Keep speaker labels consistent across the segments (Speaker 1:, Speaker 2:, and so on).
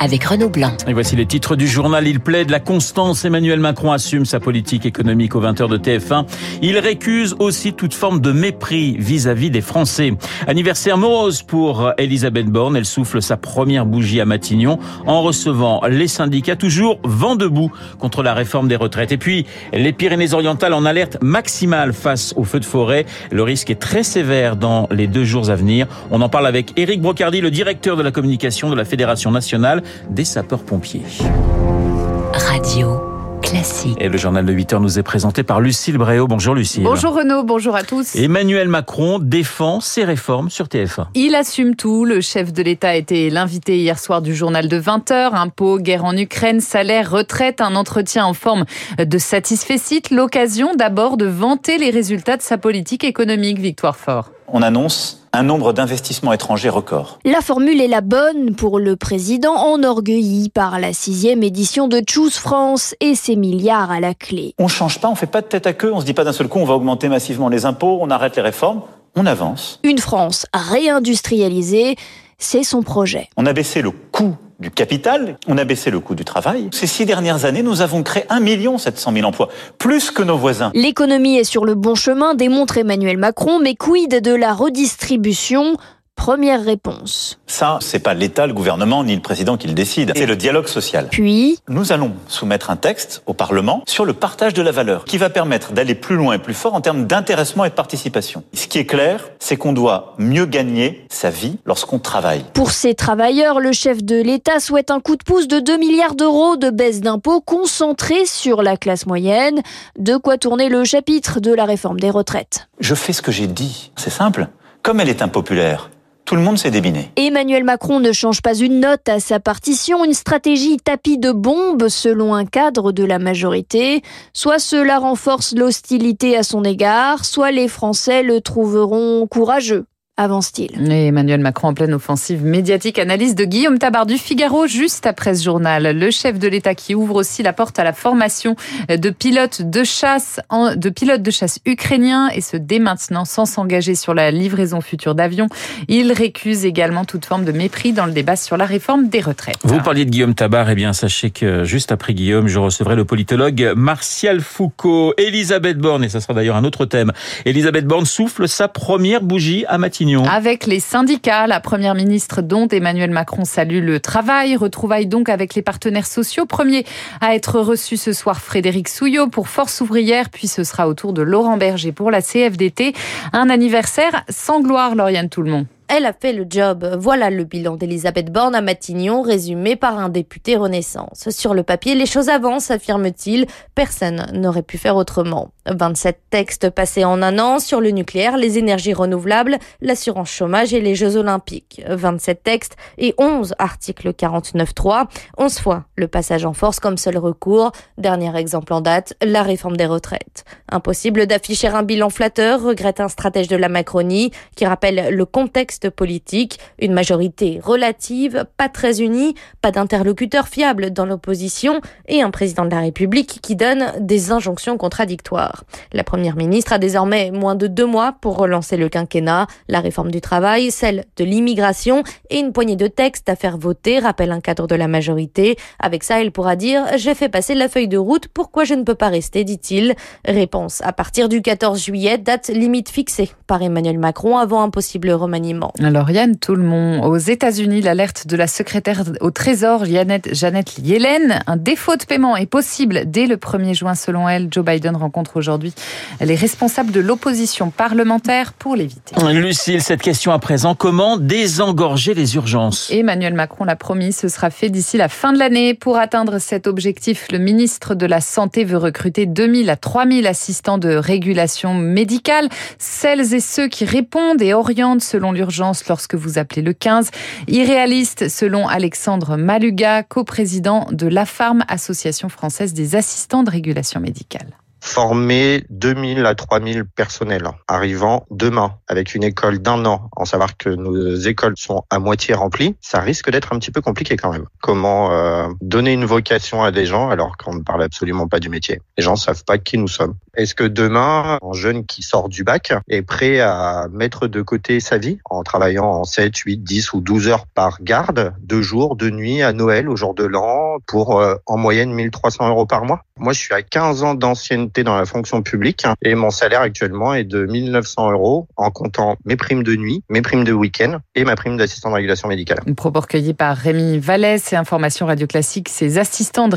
Speaker 1: avec Renaud Blanc.
Speaker 2: Et voici les titres du journal. Il plaide la constance. Emmanuel Macron assume sa politique économique aux 20h de TF1. Il récuse aussi toute forme de mépris vis-à-vis des Français. Anniversaire morose pour Elisabeth Borne. Elle souffle sa première bougie à Matignon en recevant les syndicats toujours vent debout contre la réforme des retraites. Et puis, les Pyrénées-Orientales en alerte maximale face aux feux de forêt. Le risque est très sévère dans les deux jours à venir. On en parle avec Éric Brocardi, le directeur de la communication de la Fédération nationale des sapeurs-pompiers.
Speaker 1: Radio classique.
Speaker 2: Et le journal de 8 heures nous est présenté par Lucille Bréau. Bonjour Lucille.
Speaker 3: Bonjour Renaud, bonjour à tous.
Speaker 2: Emmanuel Macron défend ses réformes sur TF1.
Speaker 3: Il assume tout. Le chef de l'État était l'invité hier soir du journal de 20h. Impôts, guerre en Ukraine, salaire, retraite, un entretien en forme de satisfait L'occasion d'abord de vanter les résultats de sa politique économique, Victoire Fort.
Speaker 4: On annonce un nombre d'investissements étrangers record.
Speaker 5: La formule est la bonne pour le président, enorgueilli par la sixième édition de Choose France et ses milliards à la clé.
Speaker 4: On change pas, on fait pas de tête à queue, on se dit pas d'un seul coup on va augmenter massivement les impôts, on arrête les réformes, on avance.
Speaker 5: Une France réindustrialisée, c'est son projet.
Speaker 4: On a baissé le coût du capital, on a baissé le coût du travail. Ces six dernières années, nous avons créé 1 700 000 emplois, plus que nos voisins.
Speaker 5: L'économie est sur le bon chemin, démontre Emmanuel Macron, mais quid de la redistribution? Première réponse.
Speaker 4: Ça, c'est pas l'État, le gouvernement, ni le président qui le décide. C'est le dialogue social.
Speaker 5: Puis,
Speaker 4: nous allons soumettre un texte au Parlement sur le partage de la valeur, qui va permettre d'aller plus loin et plus fort en termes d'intéressement et de participation. Ce qui est clair, c'est qu'on doit mieux gagner sa vie lorsqu'on travaille.
Speaker 5: Pour ces travailleurs, le chef de l'État souhaite un coup de pouce de 2 milliards d'euros de baisse d'impôts concentrés sur la classe moyenne. De quoi tourner le chapitre de la réforme des retraites.
Speaker 4: Je fais ce que j'ai dit. C'est simple. Comme elle est impopulaire, tout le monde s'est débiné.
Speaker 5: Emmanuel Macron ne change pas une note à sa partition, une stratégie tapis de bombe selon un cadre de la majorité. Soit cela renforce l'hostilité à son égard, soit les Français le trouveront courageux avance-t-il?
Speaker 3: Emmanuel Macron en pleine offensive médiatique. Analyse de Guillaume Tabar du Figaro juste après ce journal. Le chef de l'État qui ouvre aussi la porte à la formation de pilotes de chasse, de pilotes de chasse ukrainiens et ce dès maintenant sans s'engager sur la livraison future d'avions. Il récuse également toute forme de mépris dans le débat sur la réforme des retraites.
Speaker 2: Vous parliez de Guillaume Tabar, eh bien sachez que juste après Guillaume, je recevrai le politologue Martial Foucault, Elisabeth Borne, et ça sera d'ailleurs un autre thème. Elisabeth Borne souffle sa première bougie à Matignon.
Speaker 3: Avec les syndicats, la première ministre dont Emmanuel Macron salue le travail, retrouvaille donc avec les partenaires sociaux. Premier à être reçu ce soir Frédéric Souillot pour Force ouvrière, puis ce sera au tour de Laurent Berger pour la CFDT. Un anniversaire sans gloire, Lauriane Tout-le-Monde
Speaker 6: elle a fait le job. Voilà le bilan d'Elisabeth Borne à Matignon, résumé par un député Renaissance. Sur le papier, les choses avancent, affirme-t-il. Personne n'aurait pu faire autrement. 27 textes passés en un an sur le nucléaire, les énergies renouvelables, l'assurance chômage et les Jeux olympiques. 27 textes et 11 articles 49.3. 11 fois le passage en force comme seul recours. Dernier exemple en date, la réforme des retraites. Impossible d'afficher un bilan flatteur, regrette un stratège de la Macronie qui rappelle le contexte politique, une majorité relative, pas très unie, pas d'interlocuteur fiable dans l'opposition et un président de la République qui donne des injonctions contradictoires. La première ministre a désormais moins de deux mois pour relancer le quinquennat, la réforme du travail, celle de l'immigration et une poignée de textes à faire voter, rappelle un cadre de la majorité. Avec ça, elle pourra dire j'ai fait passer la feuille de route, pourquoi je ne peux pas rester, dit-il. Réponse à partir du 14 juillet, date limite fixée par Emmanuel Macron avant un possible remaniement.
Speaker 3: Alors Yann Tout-le-Monde, aux États-Unis, l'alerte de la secrétaire au Trésor, Janet, Janet Yellen, un défaut de paiement est possible dès le 1er juin selon elle. Joe Biden rencontre aujourd'hui les responsables de l'opposition parlementaire pour l'éviter.
Speaker 2: Lucille, cette question à présent, comment désengorger les urgences?
Speaker 3: Emmanuel Macron l'a promis, ce sera fait d'ici la fin de l'année. Pour atteindre cet objectif, le ministre de la Santé veut recruter 2000 à 3000 assistants de régulation médicale, celles et ceux qui répondent et orientent selon l'urgence lorsque vous appelez le 15. Irréaliste selon Alexandre Maluga, coprésident de l'AFARM, Association française des assistants de régulation médicale.
Speaker 7: former 2000 à 3000 personnels arrivant demain avec une école d'un an, en savoir que nos écoles sont à moitié remplies, ça risque d'être un petit peu compliqué quand même. Comment euh, donner une vocation à des gens alors qu'on ne parle absolument pas du métier? Les gens savent pas qui nous sommes. Est-ce que demain, un jeune qui sort du bac est prêt à mettre de côté sa vie en travaillant en 7, 8, 10 ou 12 heures par garde, deux jours, de nuit, à Noël, au jour de l'an, pour euh, en moyenne 1300 euros par mois? Moi, je suis à 15 ans d'ancienneté dans la fonction publique et mon salaire actuellement est de 1900 euros en comptant mes primes de nuit, mes primes de week-end et ma prime d'assistant de régulation médicale.
Speaker 3: Une par Rémi Vallès Information Radio Classique. Ces assistants de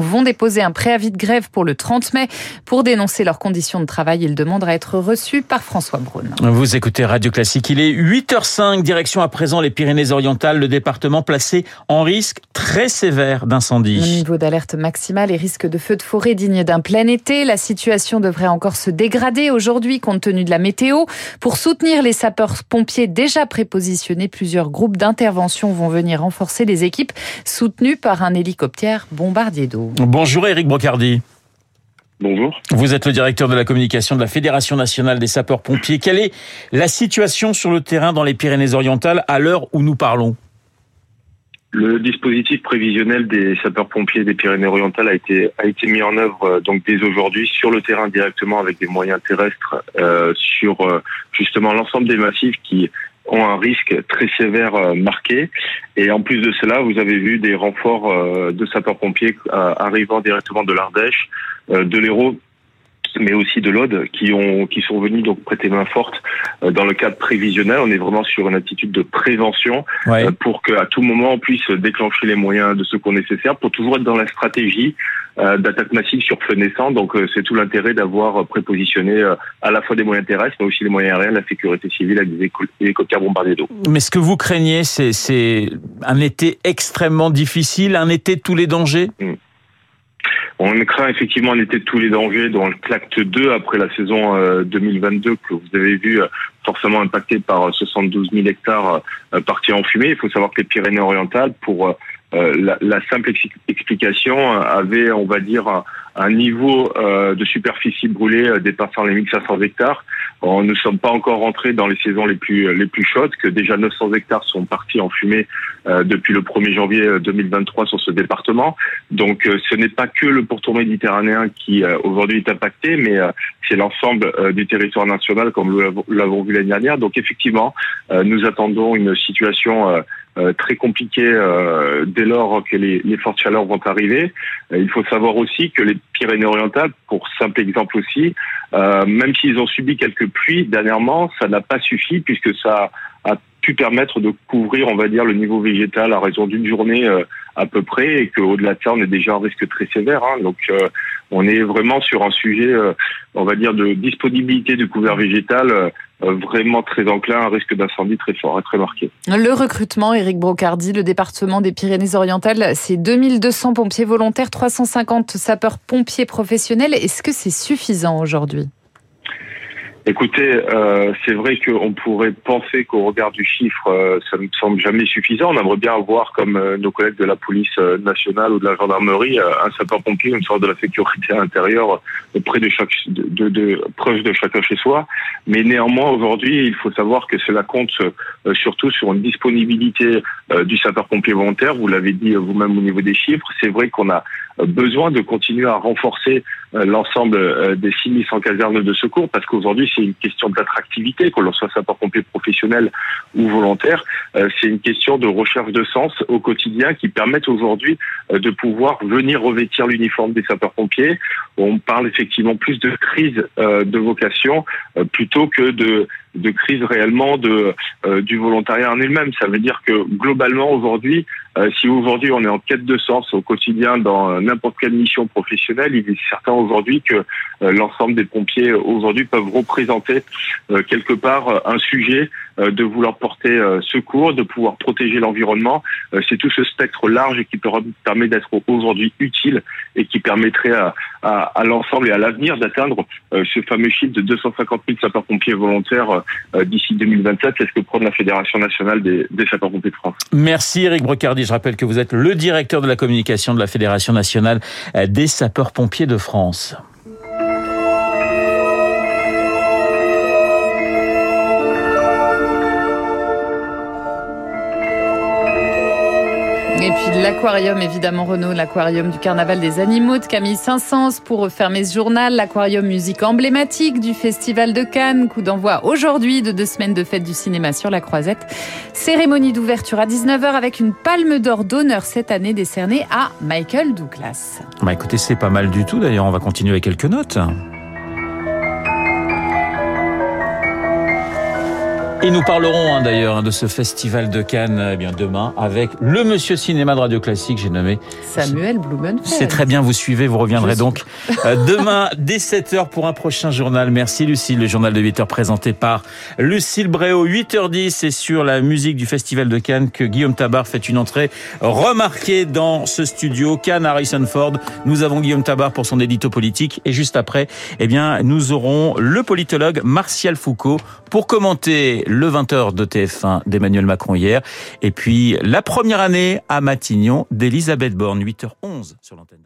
Speaker 3: vont déposer un préavis de grève pour le 30 mai pour dénoncer leurs conditions de travail. Ils demandent à être reçus par François Braun.
Speaker 2: Vous écoutez Radio Classique. Il est 8h05, direction à présent les Pyrénées-Orientales, le département placé en risque très sévère d'incendie.
Speaker 3: Niveau d'alerte maximale et risque de feu de forêt digne d'un plein été. La situation devrait encore se dégrader aujourd'hui compte tenu de la météo. Pour soutenir les sapeurs-pompiers déjà prépositionnés, plusieurs groupes d'intervention vont venir renforcer les équipes soutenues par un hélicoptère bombardier d'eau.
Speaker 2: Bonjour Eric Brocardi.
Speaker 8: Bonjour.
Speaker 2: Vous êtes le directeur de la communication de la Fédération nationale des sapeurs-pompiers. Quelle est la situation sur le terrain dans les Pyrénées-Orientales à l'heure où nous parlons?
Speaker 8: Le dispositif prévisionnel des sapeurs-pompiers des Pyrénées-Orientales a été a été mis en œuvre euh, donc dès aujourd'hui sur le terrain directement avec des moyens terrestres euh, sur euh, justement l'ensemble des massifs qui ont un risque très sévère euh, marqué. Et en plus de cela, vous avez vu des renforts de sapeurs-pompiers arrivant directement de l'Ardèche, de l'Hérault mais aussi de l'Aude, qui ont qui sont venus donc prêter main forte dans le cadre prévisionnel. On est vraiment sur une attitude de prévention
Speaker 2: Ouais.
Speaker 8: pour qu'à tout moment on puisse déclencher les moyens de secours nécessaires pour toujours être dans la stratégie euh, d'attaque massive sur feu naissant. Donc euh, c'est tout l'intérêt d'avoir prépositionné euh, à la fois des moyens terrestres, mais aussi les moyens aériens, la sécurité civile avec des hélico- hélicoptères bombardiers d'eau.
Speaker 2: Mais ce que vous craignez, c'est c'est un été extrêmement difficile, un été de tous les dangers?
Speaker 8: On craint effectivement un été de tous les dangers dans le acte 2 après la saison euh, 2022 que vous avez vu euh, forcément impacté par euh, 72 000 hectares euh, partis en fumée. Il faut savoir que les Pyrénées-Orientales, pour euh, euh, la, simple ex- explication, euh, avaient, on va dire, un, niveau euh, de superficie brûlée euh, dépassant les 1500 hectares. On ne sommes pas encore rentrés dans les saisons les plus les plus chaudes, que déjà 900 hectares sont partis en fumée euh, depuis le 1er janvier euh, 2023 sur ce département. Donc euh, ce n'est pas que le pourtour méditerranéen qui euh, aujourd'hui est impacté, mais euh, c'est l'ensemble euh, du territoire national comme nous l'avons- vu l'année dernière. Donc effectivement, euh, nous attendons une situation euh, euh, très compliquée euh, dès lors que les, les fortes chaleurs vont arriver. Euh, il faut savoir aussi que les Pyrénées-Orientales, pour simple exemple aussi, euh, même s'ils ont subi quelques pluies dernièrement, ça n'a pas suffi puisque ça a pu permettre de couvrir, on va dire, le niveau végétal à raison d'une journée euh, à peu près, et qu'au-delà de ça, on est déjà un risque très sévère. hein. Donc, euh, on est vraiment sur un sujet, euh, on va dire, de disponibilité du couvert végétal euh, vraiment très enclin à un risque d'incendie très fort et très marqué.
Speaker 3: Le recrutement, Éric Brocardi, le département des Pyrénées-Orientales, c'est 2200 pompiers volontaires, 350 sapeurs-pompiers professionnels. Est-ce que c'est suffisant aujourd'hui?
Speaker 8: Écoutez, euh, c'est vrai qu'on pourrait penser qu'au regard du chiffre, euh, ça ne semble jamais suffisant. On aimerait bien avoir, comme euh, nos collègues de la police euh, nationale ou de la gendarmerie, euh, un sapeur-pompier, une sorte de la sécurité intérieure près de chaque, de, de, de- proche de chacun chez soi. Mais néanmoins, aujourd'hui, il faut savoir que cela compte surtout sur une disponibilité du sapeur-pompier volontaire. Vous l'avez dit vous-même au niveau des chiffres. C'est vrai qu'on a besoin de continuer à renforcer euh, l'ensemble euh, des 6100 casernes de secours parce qu'aujourd'hui c'est une question d'attractivité, que l'on soit sapeur-pompier professionnel ou volontaire, Euh, c'est une question de recherche de sens au quotidien qui permettent aujourd'hui de pouvoir venir revêtir l'uniforme des sapeurs-pompiers. On parle effectivement plus de crise de vocation plutôt que de de crise réellement de euh, du volontariat en elle-même. Ça veut dire que globalement aujourd'hui, euh, si aujourd'hui on est en quête de sens au quotidien dans euh, n'importe quelle mission professionnelle, il est certain aujourd'hui que euh, l'ensemble des pompiers euh, aujourd'hui peuvent représenter quelque part un sujet de vouloir porter euh, secours, de pouvoir protéger l'environnement. Euh, C'est tout ce spectre large qui per- permet d'être aujourd'hui utile et qui permettrait à, à, à l'ensemble et à l'avenir d'atteindre euh, ce fameux chiffre de 250 000 sapeurs-pompiers volontaires euh, d'ici 2027. C'est ce que prône la Fédération nationale des, des sapeurs-pompiers de France.
Speaker 2: Merci Eric Brocardi. Je rappelle que vous êtes le directeur de la communication de la Fédération nationale des sapeurs-pompiers de France.
Speaker 3: Et puis l'aquarium, évidemment, Renaud, l'aquarium du Carnaval des animaux de Camille Saint-Saëns pour fermer ce journal. L'aquarium musique emblématique du Festival de Cannes. Coup d'envoi aujourd'hui de deux semaines de fête du cinéma sur la Croisette. Cérémonie d'ouverture à 19h avec une palme d'or d'honneur cette année décernée à Michael Douglas.
Speaker 2: Bah écoutez, c'est pas mal du tout. D'ailleurs, on va continuer avec quelques notes. Et nous parlerons hein, d'ailleurs de ce festival de Cannes eh bien demain avec le monsieur cinéma de Radio Classique, j'ai nommé
Speaker 3: Samuel Blumenfeld.
Speaker 2: C'est très bien, vous suivez, vous reviendrez donc euh, demain dès 7h pour un prochain journal. Merci Lucille, le journal de 8h présenté par Lucille Bréau. 8h10 et sur la musique du festival de Cannes que Guillaume Tabar fait une entrée remarquée dans ce studio Cannes Harrison Ford. Nous avons Guillaume Tabar pour son édito politique et juste après, eh bien, nous aurons le politologue Martial Foucault pour commenter le 20h de TF1 d'Emmanuel Macron hier. Et puis la première année à Matignon d'Elisabeth Borne, 8h11 sur l'antenne